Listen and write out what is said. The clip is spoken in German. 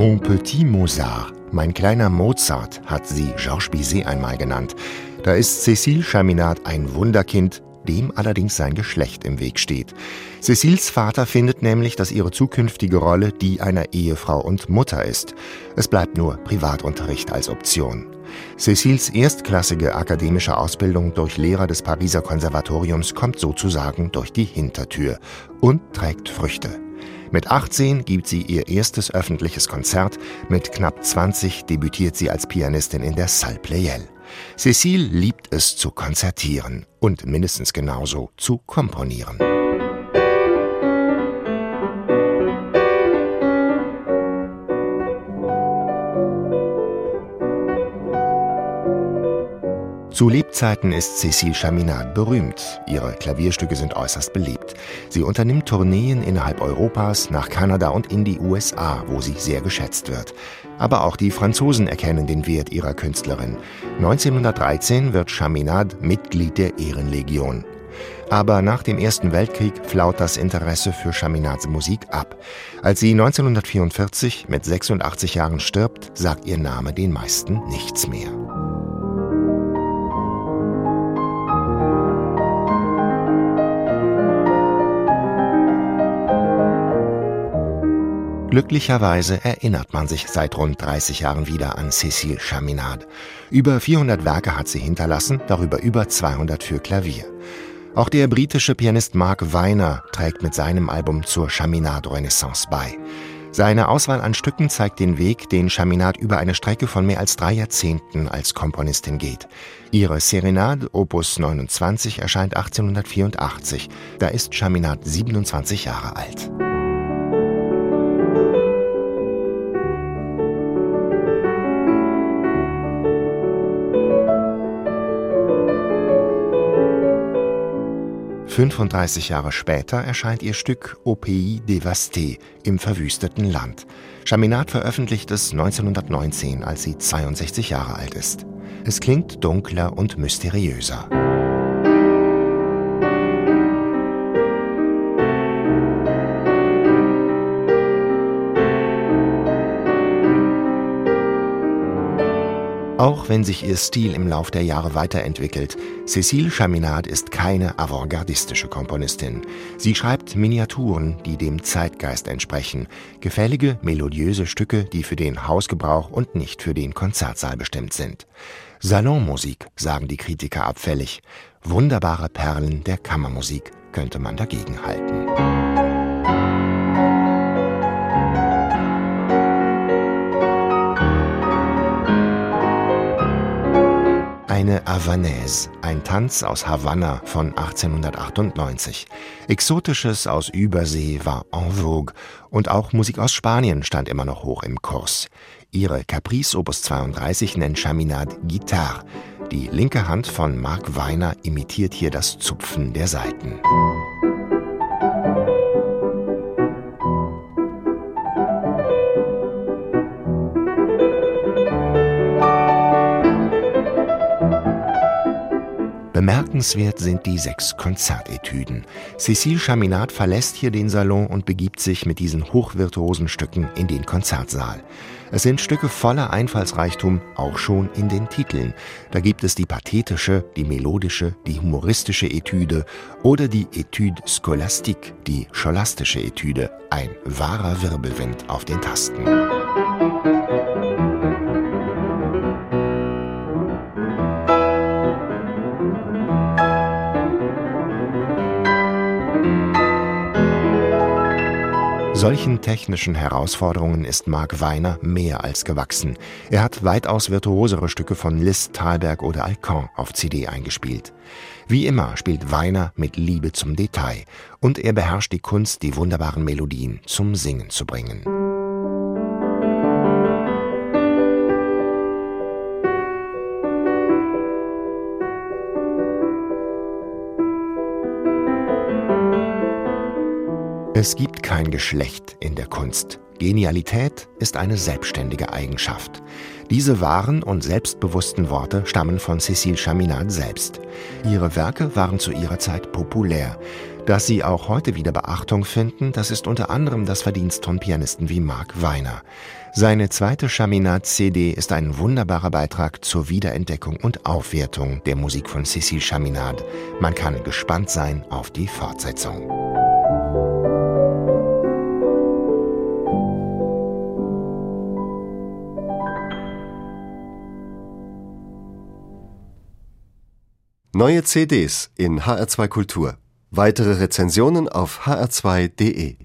Mon petit Mozart, mein kleiner Mozart, hat sie Georges Bizet einmal genannt. Da ist Cécile Chaminade ein Wunderkind, dem allerdings sein Geschlecht im Weg steht. Cecils Vater findet nämlich, dass ihre zukünftige Rolle die einer Ehefrau und Mutter ist. Es bleibt nur Privatunterricht als Option. Cecils erstklassige akademische Ausbildung durch Lehrer des Pariser Konservatoriums kommt sozusagen durch die Hintertür und trägt Früchte. Mit 18 gibt sie ihr erstes öffentliches Konzert, mit knapp 20 debütiert sie als Pianistin in der Salle Pleyel. Cécile liebt es zu konzertieren und mindestens genauso zu komponieren. Zu Lebzeiten ist Cécile Chaminade berühmt. Ihre Klavierstücke sind äußerst beliebt. Sie unternimmt Tourneen innerhalb Europas, nach Kanada und in die USA, wo sie sehr geschätzt wird. Aber auch die Franzosen erkennen den Wert ihrer Künstlerin. 1913 wird Chaminade Mitglied der Ehrenlegion. Aber nach dem Ersten Weltkrieg flaut das Interesse für Chaminades Musik ab. Als sie 1944 mit 86 Jahren stirbt, sagt ihr Name den meisten nichts mehr. Glücklicherweise erinnert man sich seit rund 30 Jahren wieder an Cécile Chaminade. Über 400 Werke hat sie hinterlassen, darüber über 200 für Klavier. Auch der britische Pianist Mark Weiner trägt mit seinem Album zur Chaminade Renaissance bei. Seine Auswahl an Stücken zeigt den Weg, den Chaminade über eine Strecke von mehr als drei Jahrzehnten als Komponistin geht. Ihre Serenade Opus 29 erscheint 1884. Da ist Chaminade 27 Jahre alt. 35 Jahre später erscheint ihr Stück Au Pays dévasté im verwüsteten Land. Chaminade veröffentlicht es 1919, als sie 62 Jahre alt ist. Es klingt dunkler und mysteriöser. Auch wenn sich ihr Stil im Lauf der Jahre weiterentwickelt, Cécile Chaminade ist keine avantgardistische Komponistin. Sie schreibt Miniaturen, die dem Zeitgeist entsprechen, gefällige, melodiöse Stücke, die für den Hausgebrauch und nicht für den Konzertsaal bestimmt sind. Salonmusik, sagen die Kritiker abfällig. Wunderbare Perlen der Kammermusik könnte man dagegen halten. Havanaise, ein Tanz aus Havanna von 1898. Exotisches aus Übersee war en vogue und auch Musik aus Spanien stand immer noch hoch im Kurs. Ihre Caprice Opus 32 nennt Chaminade Guitare. Die linke Hand von Mark Weiner imitiert hier das Zupfen der Saiten. Bemerkenswert sind die sechs Konzertetüden. Cécile Chaminade verlässt hier den Salon und begibt sich mit diesen hochvirtuosen Stücken in den Konzertsaal. Es sind Stücke voller Einfallsreichtum, auch schon in den Titeln. Da gibt es die pathetische, die melodische, die humoristische Etüde oder die Etüde scholastique, die scholastische Etüde, ein wahrer Wirbelwind auf den Tasten. Solchen technischen Herausforderungen ist Mark Weiner mehr als gewachsen. Er hat weitaus virtuosere Stücke von Liszt, Thalberg oder Alcan auf CD eingespielt. Wie immer spielt Weiner mit Liebe zum Detail und er beherrscht die Kunst, die wunderbaren Melodien zum Singen zu bringen. Es gibt kein Geschlecht in der Kunst. Genialität ist eine selbstständige Eigenschaft. Diese wahren und selbstbewussten Worte stammen von Cécile Chaminade selbst. Ihre Werke waren zu ihrer Zeit populär. Dass sie auch heute wieder Beachtung finden, das ist unter anderem das Verdienst von Pianisten wie Mark Weiner. Seine zweite Chaminade-CD ist ein wunderbarer Beitrag zur Wiederentdeckung und Aufwertung der Musik von Cécile Chaminade. Man kann gespannt sein auf die Fortsetzung. Neue CDs in HR2 Kultur. Weitere Rezensionen auf hr2.de